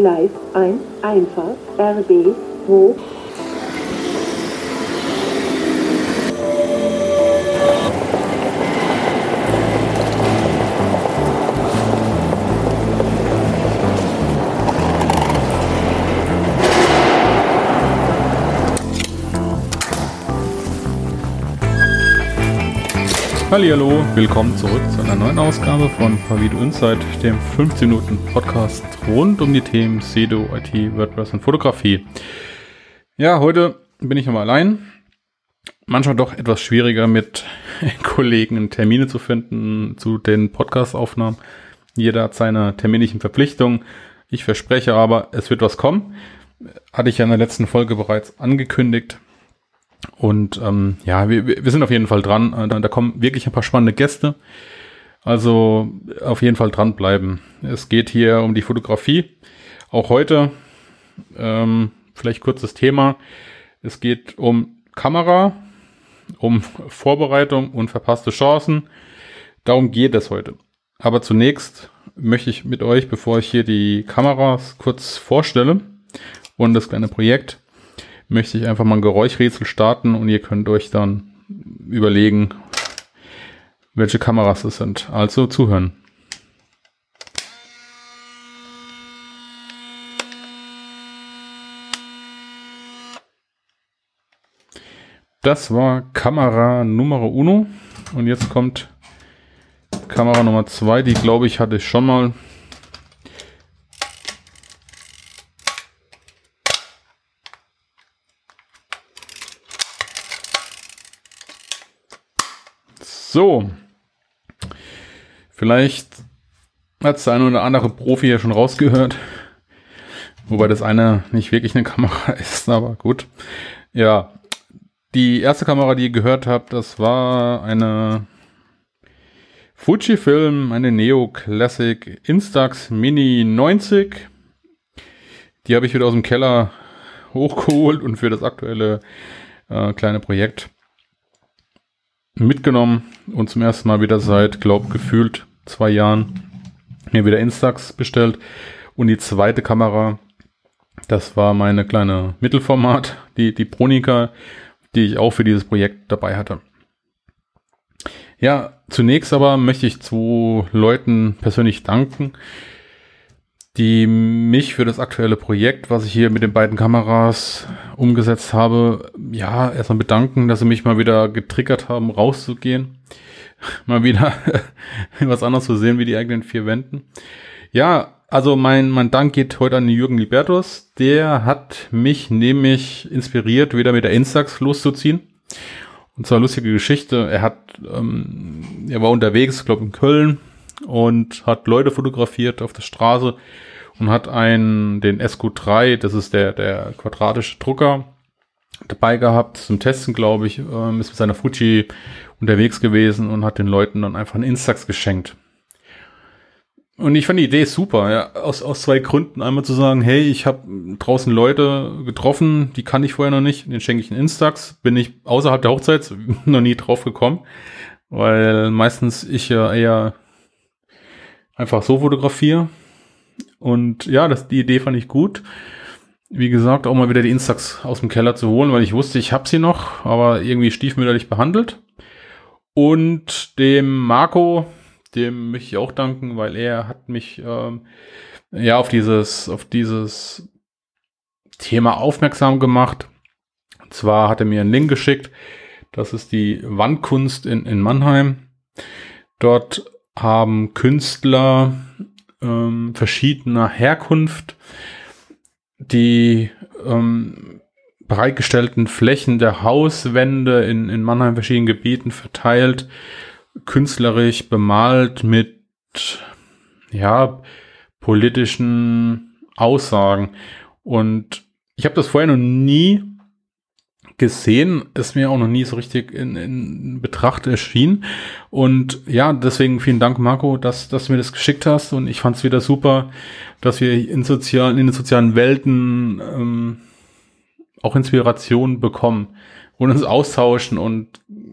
Gleis 1, Einfahrt, RB 2, Hallo, willkommen zurück zu einer neuen Ausgabe von Pavido Insight, dem 15 Minuten Podcast rund um die Themen SEDO, IT, WordPress und Fotografie. Ja, heute bin ich nochmal allein. Manchmal doch etwas schwieriger mit Kollegen Termine zu finden zu den Podcast-Aufnahmen. Jeder hat seine terminlichen Verpflichtungen. Ich verspreche aber, es wird was kommen. Hatte ich ja in der letzten Folge bereits angekündigt. Und ähm, ja, wir, wir sind auf jeden Fall dran. Äh, da, da kommen wirklich ein paar spannende Gäste. Also auf jeden Fall dranbleiben. Es geht hier um die Fotografie. Auch heute, ähm, vielleicht kurzes Thema. Es geht um Kamera, um Vorbereitung und verpasste Chancen. Darum geht es heute. Aber zunächst möchte ich mit euch, bevor ich hier die Kameras kurz vorstelle und das kleine Projekt, möchte ich einfach mal ein Geräuschrätsel starten und ihr könnt euch dann überlegen, welche Kameras es sind. Also zuhören. Das war Kamera Nummer Uno und jetzt kommt Kamera Nummer zwei. Die glaube ich hatte ich schon mal So. Vielleicht hat es der oder andere Profi ja schon rausgehört. Wobei das eine nicht wirklich eine Kamera ist, aber gut. Ja. Die erste Kamera, die ihr gehört habt, das war eine Fujifilm, eine Neo Classic Instax Mini 90. Die habe ich wieder aus dem Keller hochgeholt und für das aktuelle äh, kleine Projekt mitgenommen und zum ersten Mal wieder seit, glaub, gefühlt zwei Jahren mir wieder Instax bestellt. Und die zweite Kamera, das war meine kleine Mittelformat, die, die Pronika, die ich auch für dieses Projekt dabei hatte. Ja, zunächst aber möchte ich zwei Leuten persönlich danken, die mich für das aktuelle Projekt, was ich hier mit den beiden Kameras umgesetzt habe, ja, erstmal bedanken, dass sie mich mal wieder getriggert haben, rauszugehen. mal wieder was anderes zu sehen wie die eigenen vier Wänden. Ja, also mein, mein Dank geht heute an Jürgen Libertus. Der hat mich nämlich inspiriert, wieder mit der Instax loszuziehen. Und zwar lustige Geschichte. Er hat, ähm, er war unterwegs, glaube in Köln, und hat Leute fotografiert auf der Straße und hat einen, den SQ3, das ist der, der quadratische Drucker, dabei gehabt zum Testen, glaube ich, ähm, ist mit seiner Fuji unterwegs gewesen und hat den Leuten dann einfach einen Instax geschenkt. Und ich fand die Idee super, ja, aus, aus zwei Gründen. Einmal zu sagen, hey, ich habe draußen Leute getroffen, die kann ich vorher noch nicht, den schenke ich einen Instax. Bin ich außerhalb der Hochzeit noch nie drauf gekommen, weil meistens ich ja eher einfach so fotografiere. Und ja, das, die Idee fand ich gut. Wie gesagt, auch mal wieder die Instax aus dem Keller zu holen, weil ich wusste, ich habe sie noch, aber irgendwie stiefmütterlich behandelt. Und dem Marco, dem möchte ich auch danken, weil er hat mich ähm, ja auf dieses, auf dieses Thema aufmerksam gemacht. Und zwar hat er mir einen Link geschickt. Das ist die Wandkunst in, in Mannheim. Dort haben Künstler ähm, verschiedener Herkunft die ähm, bereitgestellten Flächen der Hauswände in, in Mannheim verschiedenen Gebieten verteilt, künstlerisch bemalt mit ja politischen Aussagen. Und ich habe das vorher noch nie gesehen, ist mir auch noch nie so richtig in, in Betracht erschienen. Und ja, deswegen vielen Dank, Marco, dass, dass du mir das geschickt hast. Und ich fand es wieder super, dass wir in, sozialen, in den sozialen Welten ähm, auch Inspiration bekommen und uns austauschen und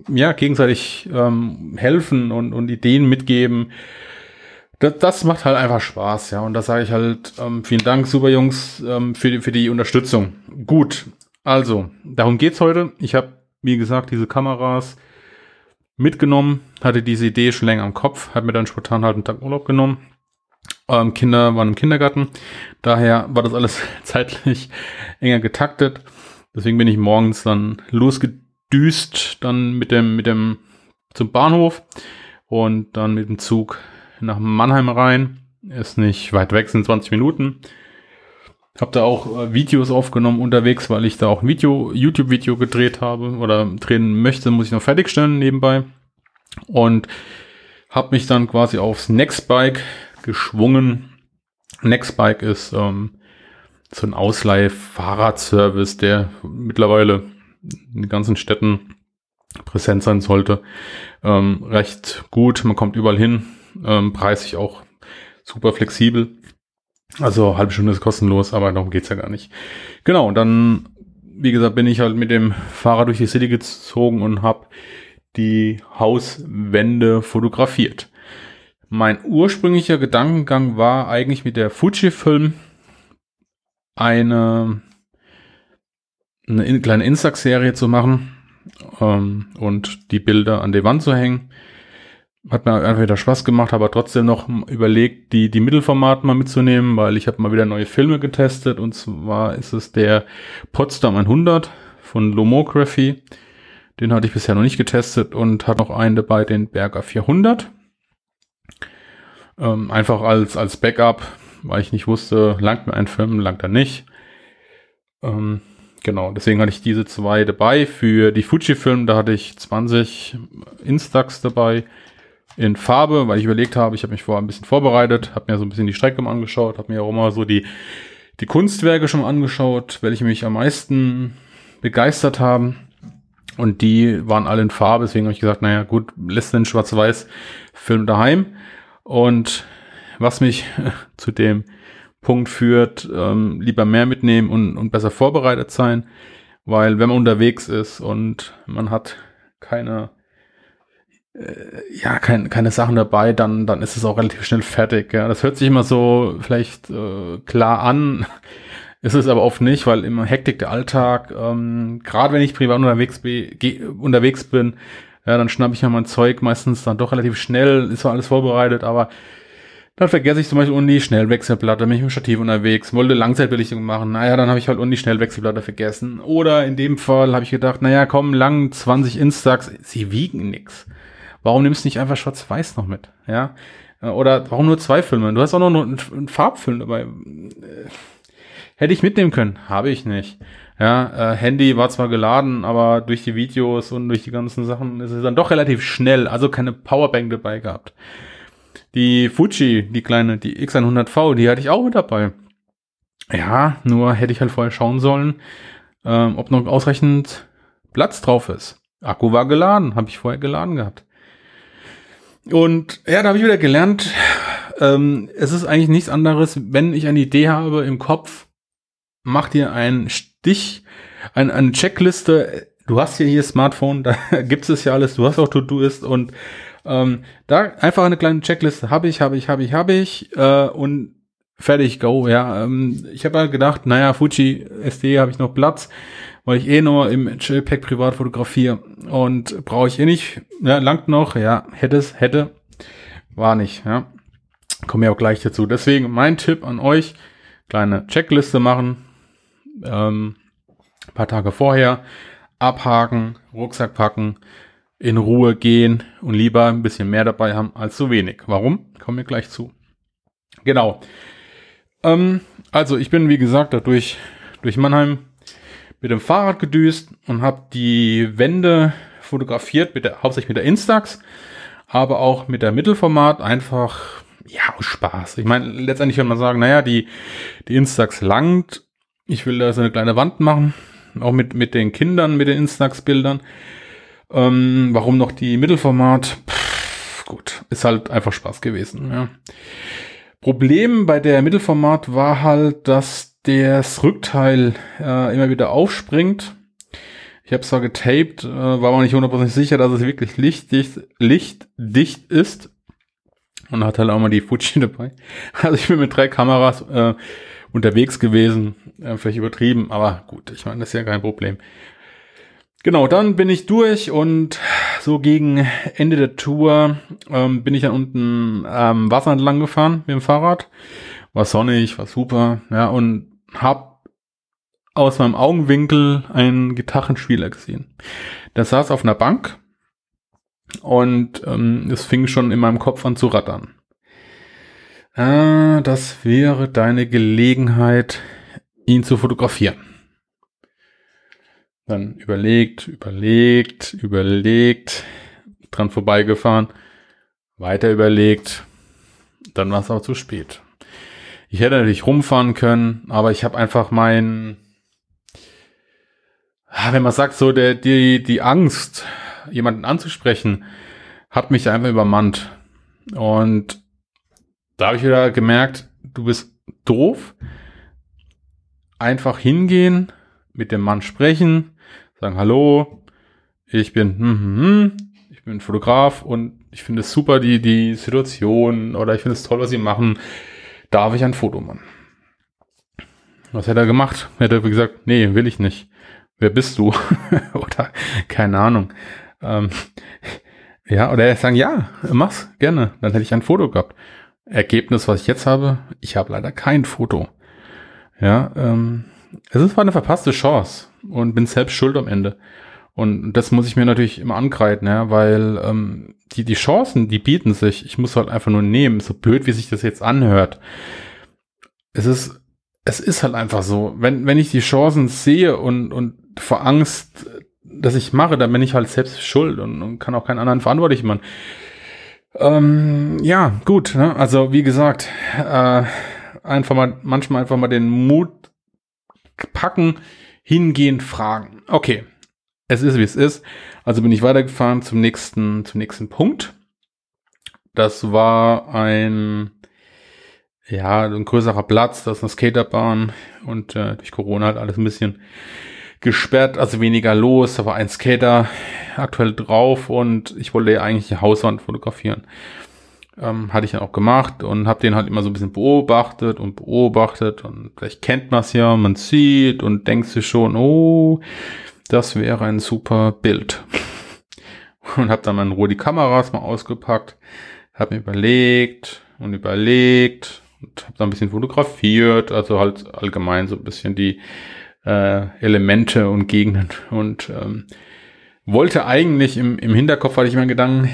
ja, gegenseitig ähm, helfen und, und Ideen mitgeben. das, das macht halt einfach Spaß, ja. Und da sage ich halt, ähm, vielen Dank, super Jungs, ähm, für, die, für die Unterstützung. Gut, also, darum geht's heute. Ich habe, wie gesagt, diese Kameras mitgenommen, hatte diese Idee schon länger am Kopf, hat mir dann spontan halt einen Tag Urlaub genommen. Ähm, Kinder waren im Kindergarten, daher war das alles zeitlich enger getaktet. Deswegen bin ich morgens dann losgedüst, dann mit dem, mit dem zum Bahnhof und dann mit dem Zug nach Mannheim rein. Ist nicht weit weg, sind 20 Minuten. Hab da auch äh, Videos aufgenommen unterwegs, weil ich da auch ein Video, YouTube-Video gedreht habe oder drehen möchte, muss ich noch fertigstellen nebenbei. Und habe mich dann quasi aufs Nextbike geschwungen. Nextbike ist ähm, so ein Ausleih-Fahrradservice, der mittlerweile in den ganzen Städten präsent sein sollte. Ähm, recht gut, man kommt überall hin, ähm, preislich auch super flexibel. Also halbe Stunde ist kostenlos, aber darum geht's ja gar nicht. Genau, dann, wie gesagt, bin ich halt mit dem Fahrrad durch die City gezogen und habe die Hauswände fotografiert. Mein ursprünglicher Gedankengang war eigentlich mit der Fujifilm eine, eine kleine Instax-Serie zu machen ähm, und die Bilder an die Wand zu hängen. Hat mir einfach wieder Spaß gemacht, aber trotzdem noch überlegt, die, die Mittelformat mal mitzunehmen, weil ich habe mal wieder neue Filme getestet und zwar ist es der Potsdam 100 von Lomography. Den hatte ich bisher noch nicht getestet und hat noch einen dabei, den Berger 400. Ähm, einfach als, als Backup, weil ich nicht wusste, langt mir ein Film, langt er nicht. Ähm, genau, deswegen hatte ich diese zwei dabei. Für die Fujifilm, da hatte ich 20 Instax dabei in Farbe, weil ich überlegt habe, ich habe mich vorher ein bisschen vorbereitet, habe mir so ein bisschen die Strecke mal angeschaut, habe mir auch immer so die, die Kunstwerke schon angeschaut, welche mich am meisten begeistert haben. Und die waren alle in Farbe, deswegen habe ich gesagt, naja gut, lässt den Schwarz-Weiß-Film daheim. Und was mich zu dem Punkt führt, ähm, lieber mehr mitnehmen und, und besser vorbereitet sein, weil wenn man unterwegs ist und man hat keine ja, kein, keine Sachen dabei, dann, dann ist es auch relativ schnell fertig. Ja. Das hört sich immer so vielleicht äh, klar an, ist es aber oft nicht, weil immer Hektik der Alltag, ähm, gerade wenn ich privat unterwegs, be, unterwegs bin, ja, dann schnappe ich ja mein Zeug meistens dann doch relativ schnell, ist zwar alles vorbereitet, aber dann vergesse ich zum Beispiel unten die Schnellwechselplatte, bin ich mit dem Stativ unterwegs, wollte Langzeitbelichtung machen, naja, dann habe ich halt unten die Schnellwechselplatte vergessen. Oder in dem Fall habe ich gedacht, naja, komm, lang 20 Instax, sie wiegen nix. Warum nimmst du nicht einfach Schwarz-Weiß noch mit? Ja. Oder warum nur zwei Filme? Du hast auch noch einen, einen Farbfilm dabei. Äh, hätte ich mitnehmen können, habe ich nicht. Ja, äh, Handy war zwar geladen, aber durch die Videos und durch die ganzen Sachen ist es dann doch relativ schnell, also keine Powerbank dabei gehabt. Die Fuji, die kleine, die X100V, die hatte ich auch mit dabei. Ja, nur hätte ich halt vorher schauen sollen, ähm, ob noch ausreichend Platz drauf ist. Akku war geladen, habe ich vorher geladen gehabt. Und ja, da habe ich wieder gelernt, ähm, es ist eigentlich nichts anderes, wenn ich eine Idee habe im Kopf, mach dir einen Stich, ein, eine Checkliste. Du hast hier hier Smartphone, da gibt es ja alles. Du hast auch To-Do-Ist und ähm, da einfach eine kleine Checkliste habe ich, habe ich, habe ich, habe ich äh, und fertig, go. Ja, ähm, ich habe halt gedacht, naja, Fuji SD habe ich noch Platz, weil ich eh nur im Chillpack privat fotografiere und brauche ich eh nicht. Ja, langt noch, ja, hätte es, hätte, war nicht. Ja, komme ja auch gleich dazu. Deswegen mein Tipp an euch: kleine Checkliste machen, ähm, paar Tage vorher abhaken, Rucksack packen in Ruhe gehen und lieber ein bisschen mehr dabei haben als zu wenig. Warum? Kommen wir gleich zu. Genau. Ähm, also ich bin, wie gesagt, dadurch durch Mannheim mit dem Fahrrad gedüst und habe die Wände fotografiert, mit der, hauptsächlich mit der Instax, aber auch mit der Mittelformat einfach, ja, Spaß. Ich meine, letztendlich kann man sagen, naja, die, die Instax langt. Ich will da so eine kleine Wand machen, auch mit, mit den Kindern, mit den Instax-Bildern. Ähm, warum noch die Mittelformat? Pff, gut, ist halt einfach Spaß gewesen. Ja. Problem bei der Mittelformat war halt, dass das Rückteil äh, immer wieder aufspringt. Ich habe zwar getaped, äh, war aber nicht hundertprozentig sicher, dass es wirklich lichtdicht, lichtdicht ist. und hat halt auch mal die Fuji dabei. Also ich bin mit drei Kameras äh, unterwegs gewesen, äh, vielleicht übertrieben, aber gut, ich meine, das ist ja kein Problem. Genau, dann bin ich durch und so gegen Ende der Tour ähm, bin ich dann unten am Wasser entlang gefahren mit dem Fahrrad. War sonnig, war super, ja, und hab aus meinem Augenwinkel einen Gitarrenspieler gesehen. Der saß auf einer Bank und ähm, es fing schon in meinem Kopf an zu rattern. Ah, das wäre deine Gelegenheit, ihn zu fotografieren. Dann überlegt, überlegt, überlegt, dran vorbeigefahren, weiter überlegt, dann war es auch zu spät. Ich hätte natürlich rumfahren können, aber ich habe einfach mein, ah, wenn man sagt, so der, die, die Angst, jemanden anzusprechen, hat mich einfach übermannt. Und da habe ich wieder gemerkt, du bist doof. Einfach hingehen, mit dem Mann sprechen, sagen Hallo, ich bin, hm, hm, hm, ich bin Fotograf und ich finde es super, die, die Situation oder ich finde es toll, was sie machen. Darf ich ein Foto machen? Was hätte er gemacht? Hätte er gesagt, nee, will ich nicht. Wer bist du? oder keine Ahnung. Ähm, ja, oder er sagen, ja, mach's gerne. Dann hätte ich ein Foto gehabt. Ergebnis, was ich jetzt habe, ich habe leider kein Foto. Ja, ähm, es ist eine verpasste Chance und bin selbst schuld am Ende. Und das muss ich mir natürlich immer ankreiden, ja, weil ähm, die, die Chancen, die bieten sich. Ich muss halt einfach nur nehmen, so blöd, wie sich das jetzt anhört. Es ist, es ist halt einfach so. Wenn, wenn ich die Chancen sehe und, und vor Angst, dass ich mache, dann bin ich halt selbst schuld und, und kann auch keinen anderen verantwortlich machen. Ähm, ja, gut. Ne? Also wie gesagt, äh, einfach mal manchmal einfach mal den Mut packen, hingehen, fragen. Okay, es ist wie es ist. Also bin ich weitergefahren zum nächsten, zum nächsten Punkt. Das war ein, ja, ein größerer Platz, das ist eine Skaterbahn und äh, durch Corona halt alles ein bisschen gesperrt, also weniger los. Da war ein Skater aktuell drauf und ich wollte ja eigentlich die Hauswand fotografieren. Ähm, hatte ich dann auch gemacht und habe den halt immer so ein bisschen beobachtet und beobachtet und vielleicht kennt man es ja, man sieht und denkt sich schon, oh, das wäre ein super Bild. Und habe dann mal in Ruhe die Kameras mal ausgepackt, habe mir überlegt und überlegt und habe dann ein bisschen fotografiert, also halt allgemein so ein bisschen die äh, Elemente und Gegenden und ähm, wollte eigentlich im, im Hinterkopf hatte ich mir Gedanken,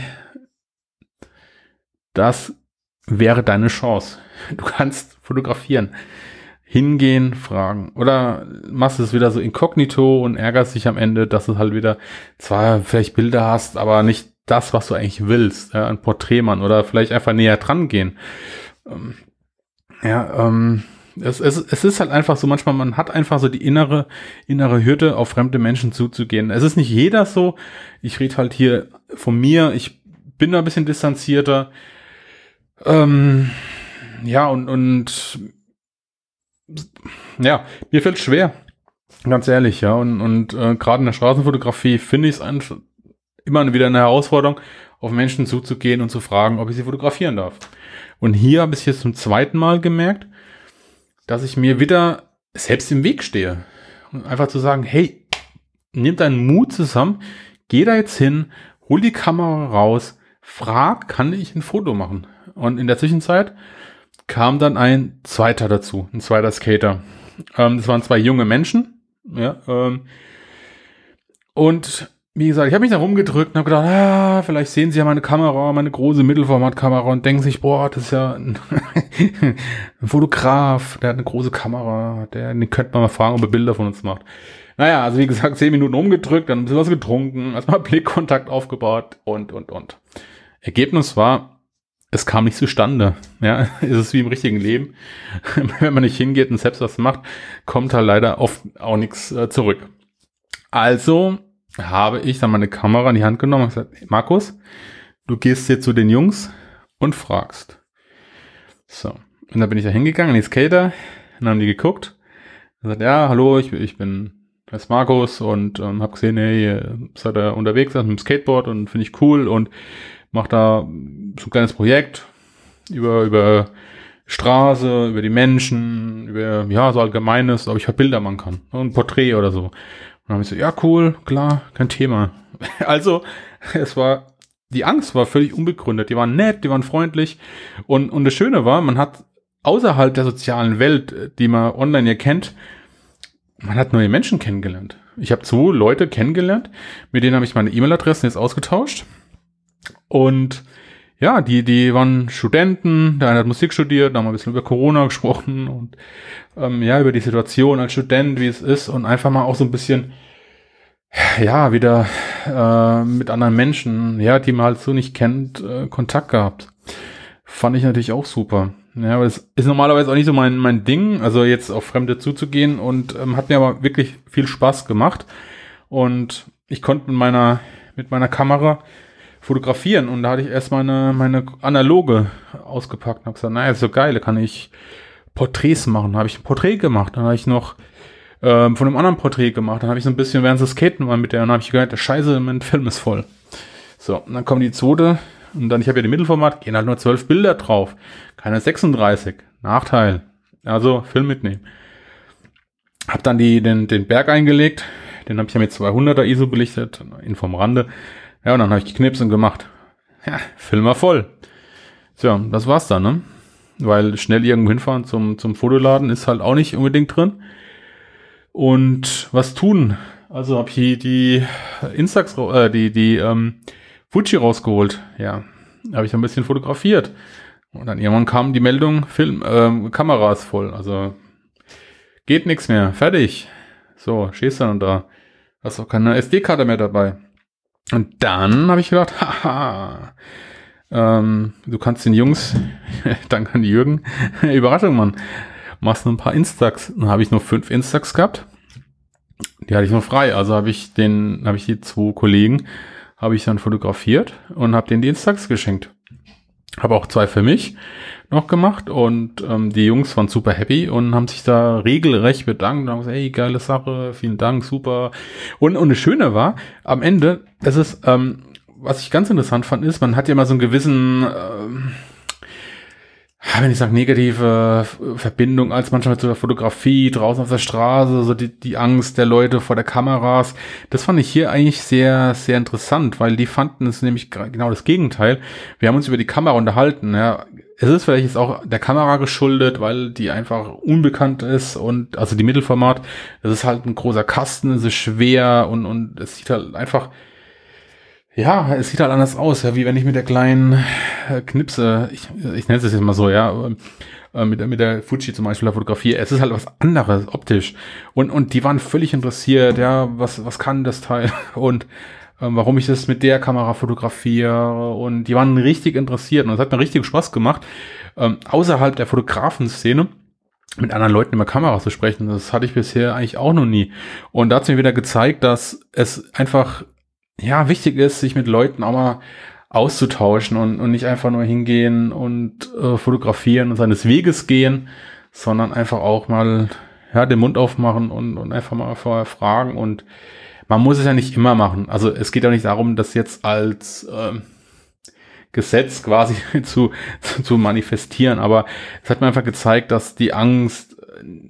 das wäre deine Chance. Du kannst fotografieren. Hingehen, fragen. Oder machst es wieder so inkognito und ärgerst dich am Ende, dass du halt wieder zwar vielleicht Bilder hast, aber nicht das, was du eigentlich willst. Ja, ein Porträtmann oder vielleicht einfach näher dran gehen. Ähm, ja, ähm, es, es, es ist halt einfach so, manchmal, man hat einfach so die innere, innere Hürde, auf fremde Menschen zuzugehen. Es ist nicht jeder so. Ich rede halt hier von mir. Ich bin da ein bisschen distanzierter. Ähm, ja, und, und ja, mir fällt schwer. Ganz ehrlich, ja. Und, und äh, gerade in der Straßenfotografie finde ich es immer wieder eine Herausforderung, auf Menschen zuzugehen und zu fragen, ob ich sie fotografieren darf. Und hier habe ich jetzt zum zweiten Mal gemerkt, dass ich mir wieder selbst im Weg stehe. Und einfach zu sagen, hey, nimm deinen Mut zusammen, geh da jetzt hin, hol die Kamera raus, frag, kann ich ein Foto machen? Und in der Zwischenzeit kam dann ein zweiter dazu, ein zweiter Skater. Ähm, das waren zwei junge Menschen, ja, ähm, und wie gesagt, ich habe mich da rumgedrückt und habe gedacht, ah, vielleicht sehen sie ja meine Kamera, meine große Mittelformatkamera und denken sich, boah, das ist ja ein, ein Fotograf, der hat eine große Kamera, der, den könnte man mal fragen, ob er Bilder von uns macht. Naja, also wie gesagt, zehn Minuten rumgedrückt, dann ein bisschen was getrunken, erstmal Blickkontakt aufgebaut und, und, und. Ergebnis war, es kam nicht zustande. Ja, ist es wie im richtigen Leben. Wenn man nicht hingeht und selbst was macht, kommt halt leider oft auch nichts äh, zurück. Also habe ich dann meine Kamera in die Hand genommen und gesagt, hey Markus, du gehst jetzt zu den Jungs und fragst. So. Und dann bin ich da hingegangen, die Skater, dann haben die geguckt. Und gesagt, ja, hallo, ich, ich bin das Markus und ähm, habe gesehen, hey, seid ihr unterwegs mit dem Skateboard und finde ich cool und mache da so ein kleines Projekt. über, über Straße, über die Menschen, über, ja, so allgemeines, ob ich halt Bilder machen kann. Ein Porträt oder so. Und dann habe ich so, ja, cool, klar, kein Thema. Also, es war, die Angst war völlig unbegründet. Die waren nett, die waren freundlich. Und, und das Schöne war, man hat außerhalb der sozialen Welt, die man online ja kennt, man hat neue Menschen kennengelernt. Ich habe zwei Leute kennengelernt, mit denen habe ich meine E-Mail-Adressen jetzt ausgetauscht. Und ja, die, die waren Studenten, der eine hat Musik studiert, da haben wir ein bisschen über Corona gesprochen und ähm, ja, über die Situation als Student, wie es ist und einfach mal auch so ein bisschen, ja, wieder äh, mit anderen Menschen, ja, die man halt so nicht kennt, äh, Kontakt gehabt. Fand ich natürlich auch super. Ja, aber das ist normalerweise auch nicht so mein, mein Ding, also jetzt auf Fremde zuzugehen und ähm, hat mir aber wirklich viel Spaß gemacht. Und ich konnte mit meiner, mit meiner Kamera fotografieren und da hatte ich erst meine, meine analoge ausgepackt und habe gesagt, naja, so geil, da kann ich Porträts machen. Da habe ich ein Porträt gemacht, dann habe ich noch ähm, von einem anderen Porträt gemacht, dann habe ich so ein bisschen während des Skaten mal mit der und dann habe ich gehört, der Scheiße, mein Film ist voll. So, und dann kommt die zweite und dann, ich habe ja die Mittelformat, gehen halt nur zwölf Bilder drauf. Keine 36. Nachteil. Also Film mitnehmen. Hab dann die, den, den Berg eingelegt. Den habe ich ja mit 200er ISO belichtet, in vom Rande. Ja, und dann habe ich geknipst und gemacht. Ja, Film war voll. Tja, das war's dann, ne? Weil schnell irgendwo hinfahren zum, zum Fotoladen ist halt auch nicht unbedingt drin. Und was tun? Also habe ich die Instax, äh, die, die, ähm, Fuji rausgeholt. Ja, habe ich ein bisschen fotografiert. Und dann irgendwann kam die Meldung, Film, ähm, Kamera ist voll. Also geht nichts mehr. Fertig. So, stehst dann da. Hast auch keine SD-Karte mehr dabei. Und dann habe ich gedacht, haha, ähm, du kannst den Jungs, danke an die Jürgen, Überraschung, Mann, machst nur ein paar Instax. Dann habe ich nur fünf Instax gehabt. Die hatte ich noch frei. Also habe ich den, habe ich die zwei Kollegen habe ich dann fotografiert und habe den Dienstags geschenkt. Habe auch zwei für mich noch gemacht und ähm, die Jungs waren super happy und haben sich da regelrecht bedankt und haben gesagt, hey, geile Sache, vielen Dank, super. Und, und das Schöne war, am Ende, es ist, ähm, was ich ganz interessant fand, ist, man hat ja mal so einen gewissen, ähm, wenn ich sage negative Verbindung als manchmal zu der Fotografie draußen auf der Straße, so die, die Angst der Leute vor der Kameras. Das fand ich hier eigentlich sehr, sehr interessant, weil die fanden es nämlich genau das Gegenteil. Wir haben uns über die Kamera unterhalten. Ja. Es ist vielleicht jetzt auch der Kamera geschuldet, weil die einfach unbekannt ist und also die Mittelformat, das ist halt ein großer Kasten, es ist schwer und, und es sieht halt einfach ja, es sieht halt anders aus, ja, wie wenn ich mit der kleinen äh, Knipse, ich, ich nenne es jetzt mal so, ja, äh, mit, mit der Fuji zum Beispiel fotografiere. Es ist halt was anderes optisch. Und, und die waren völlig interessiert, ja, was, was kann das Teil und ähm, warum ich das mit der Kamera fotografiere. Und die waren richtig interessiert und es hat mir richtig Spaß gemacht, ähm, außerhalb der Fotografen-Szene mit anderen Leuten über Kamera zu sprechen. Das hatte ich bisher eigentlich auch noch nie. Und da hat mir wieder gezeigt, dass es einfach ja, wichtig ist, sich mit Leuten auch mal auszutauschen und, und nicht einfach nur hingehen und äh, fotografieren und seines Weges gehen, sondern einfach auch mal ja, den Mund aufmachen und, und einfach mal vorher fragen. Und man muss es ja nicht immer machen. Also es geht ja nicht darum, das jetzt als ähm, Gesetz quasi zu, zu manifestieren, aber es hat mir einfach gezeigt, dass die Angst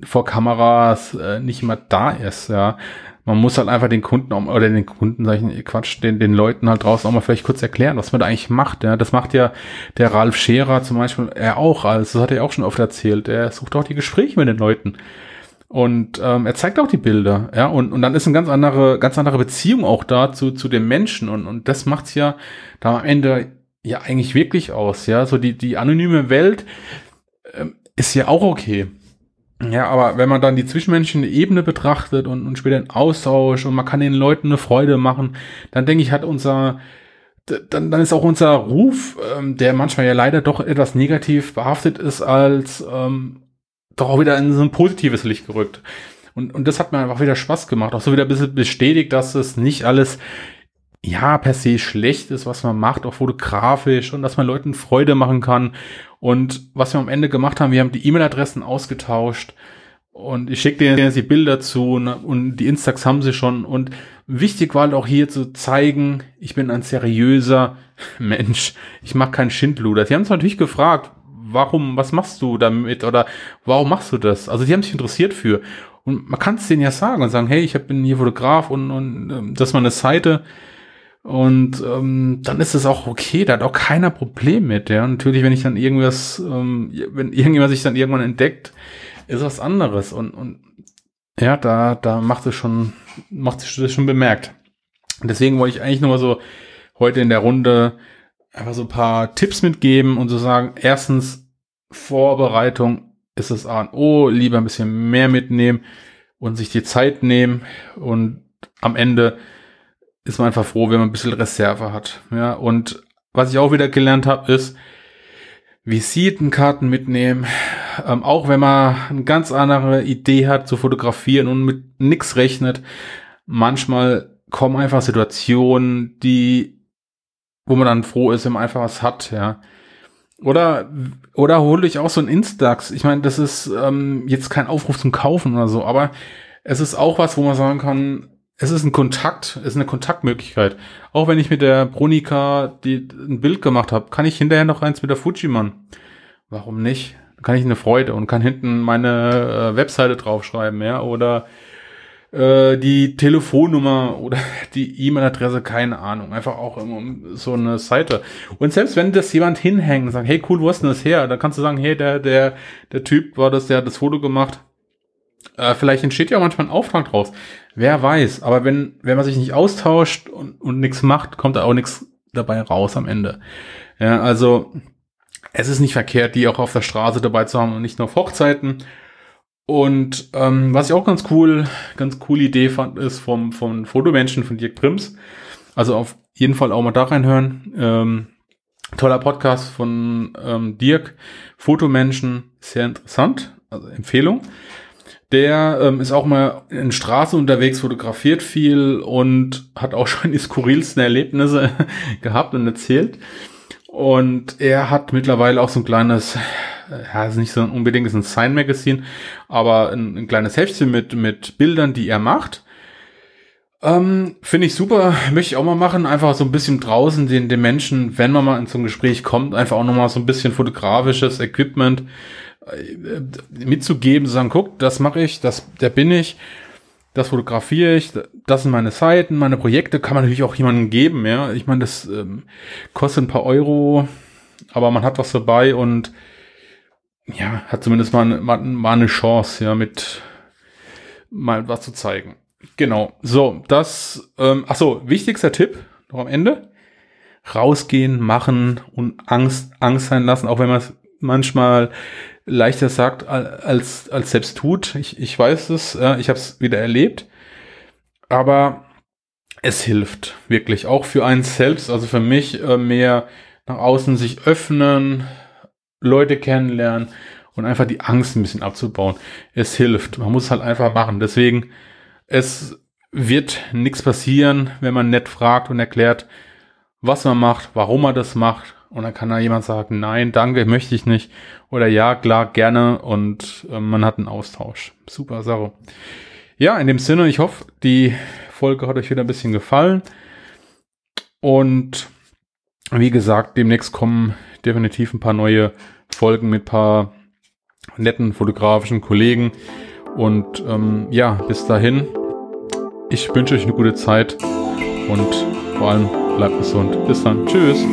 vor Kameras äh, nicht immer da ist, ja man muss halt einfach den Kunden oder den Kunden, sag ich Quatsch, den, den Leuten halt draußen auch mal vielleicht kurz erklären, was man da eigentlich macht. Ja, das macht ja der Ralf Scherer zum Beispiel er auch, also das hat er auch schon oft erzählt. Er sucht auch die Gespräche mit den Leuten. Und ähm, er zeigt auch die Bilder, ja, und, und dann ist eine ganz andere, ganz andere Beziehung auch da zu, zu dem Menschen. Und, und das macht's ja da am Ende ja eigentlich wirklich aus, ja. So die, die anonyme Welt ähm, ist ja auch okay. Ja, aber wenn man dann die zwischenmenschliche Ebene betrachtet und, und später den Austausch und man kann den Leuten eine Freude machen, dann denke ich, hat unser, dann, dann ist auch unser Ruf, ähm, der manchmal ja leider doch etwas negativ behaftet ist, als ähm, doch auch wieder in so ein positives Licht gerückt. Und, und das hat mir einfach wieder Spaß gemacht. Auch so wieder ein bisschen bestätigt, dass es nicht alles ja, per se schlecht ist, was man macht, auch fotografisch und dass man Leuten Freude machen kann. Und was wir am Ende gemacht haben, wir haben die E-Mail-Adressen ausgetauscht und ich schicke denen jetzt die Bilder zu und, und die Instax haben sie schon. Und wichtig war halt auch hier zu zeigen, ich bin ein seriöser Mensch. Ich mache keinen Schindluder. Sie haben es natürlich gefragt, warum, was machst du damit oder warum machst du das? Also die haben sich interessiert für. Und man kann es denen ja sagen und sagen, hey, ich bin hier Fotograf und, und ähm, das ist meine Seite. Und ähm, dann ist es auch okay, da hat auch keiner Problem mit. Ja, natürlich, wenn ich dann irgendwas, ähm, wenn irgendjemand sich dann irgendwann entdeckt, ist was anderes. Und, und ja, da, da macht es schon, macht es das schon bemerkt. Deswegen wollte ich eigentlich nur mal so heute in der Runde einfach so ein paar Tipps mitgeben und so sagen, erstens, Vorbereitung ist das A und O, lieber ein bisschen mehr mitnehmen und sich die Zeit nehmen und am Ende ist man einfach froh, wenn man ein bisschen Reserve hat. Ja, und was ich auch wieder gelernt habe, ist Visitenkarten mitnehmen. Ähm, auch wenn man eine ganz andere Idee hat zu fotografieren und mit nichts rechnet. Manchmal kommen einfach Situationen, die, wo man dann froh ist, wenn man einfach was hat, ja. Oder, oder hole ich auch so ein Instax. Ich meine, das ist ähm, jetzt kein Aufruf zum Kaufen oder so, aber es ist auch was, wo man sagen kann, es ist ein Kontakt, es ist eine Kontaktmöglichkeit. Auch wenn ich mit der Bronika die, ein Bild gemacht habe, kann ich hinterher noch eins mit der Fujiman. Warum nicht? Dann kann ich eine Freude und kann hinten meine äh, Webseite draufschreiben, ja, oder äh, die Telefonnummer oder die E-Mail-Adresse, keine Ahnung. Einfach auch immer so eine Seite. Und selbst wenn das jemand hinhängt und sagt, hey cool, wo ist denn das her? Dann kannst du sagen, hey, der, der, der Typ war das, der hat das Foto gemacht äh, vielleicht entsteht ja manchmal ein Auftrag draus. Wer weiß. Aber wenn, wenn man sich nicht austauscht und, und nichts macht, kommt da auch nichts dabei raus am Ende. Ja, also es ist nicht verkehrt, die auch auf der Straße dabei zu haben und nicht nur auf Hochzeiten. Und ähm, was ich auch ganz cool, ganz coole Idee fand, ist vom, vom Fotomenschen von Dirk Prims. Also auf jeden Fall auch mal da reinhören. Ähm, toller Podcast von ähm, Dirk. Fotomenschen, sehr interessant. Also Empfehlung. Der ähm, ist auch mal in Straßen unterwegs, fotografiert viel und hat auch schon die skurrilsten Erlebnisse gehabt und erzählt. Und er hat mittlerweile auch so ein kleines, ja, ist nicht so unbedingt ist ein Sign Magazine, aber ein, ein kleines Heftchen mit, mit Bildern, die er macht. Ähm, Finde ich super, möchte ich auch mal machen, einfach so ein bisschen draußen den, den Menschen, wenn man mal in so ein Gespräch kommt, einfach auch nochmal so ein bisschen fotografisches Equipment äh, mitzugeben, zu sagen, guck, das mache ich, das, der bin ich, das fotografiere ich, das sind meine Seiten, meine Projekte, kann man natürlich auch jemandem geben, ja. Ich meine, das ähm, kostet ein paar Euro, aber man hat was dabei und ja, hat zumindest mal, mal, mal eine Chance, ja, mit mal was zu zeigen. Genau. So, das, ähm, ach so, wichtigster Tipp noch am Ende. Rausgehen, machen und Angst, Angst sein lassen, auch wenn man es manchmal leichter sagt als, als selbst tut. Ich, ich weiß es, ja, ich habe es wieder erlebt. Aber es hilft wirklich auch für einen selbst, also für mich äh, mehr nach außen sich öffnen, Leute kennenlernen und einfach die Angst ein bisschen abzubauen. Es hilft. Man muss halt einfach machen. Deswegen, es wird nichts passieren, wenn man nett fragt und erklärt, was man macht, warum man das macht und dann kann da jemand sagen, nein, danke, möchte ich nicht. Oder ja, klar, gerne. Und äh, man hat einen Austausch. Super Sache. Ja, in dem Sinne, ich hoffe, die Folge hat euch wieder ein bisschen gefallen. Und wie gesagt, demnächst kommen definitiv ein paar neue Folgen mit ein paar netten fotografischen Kollegen. Und ähm, ja, bis dahin, ich wünsche euch eine gute Zeit und vor allem bleibt gesund. Bis dann. Tschüss.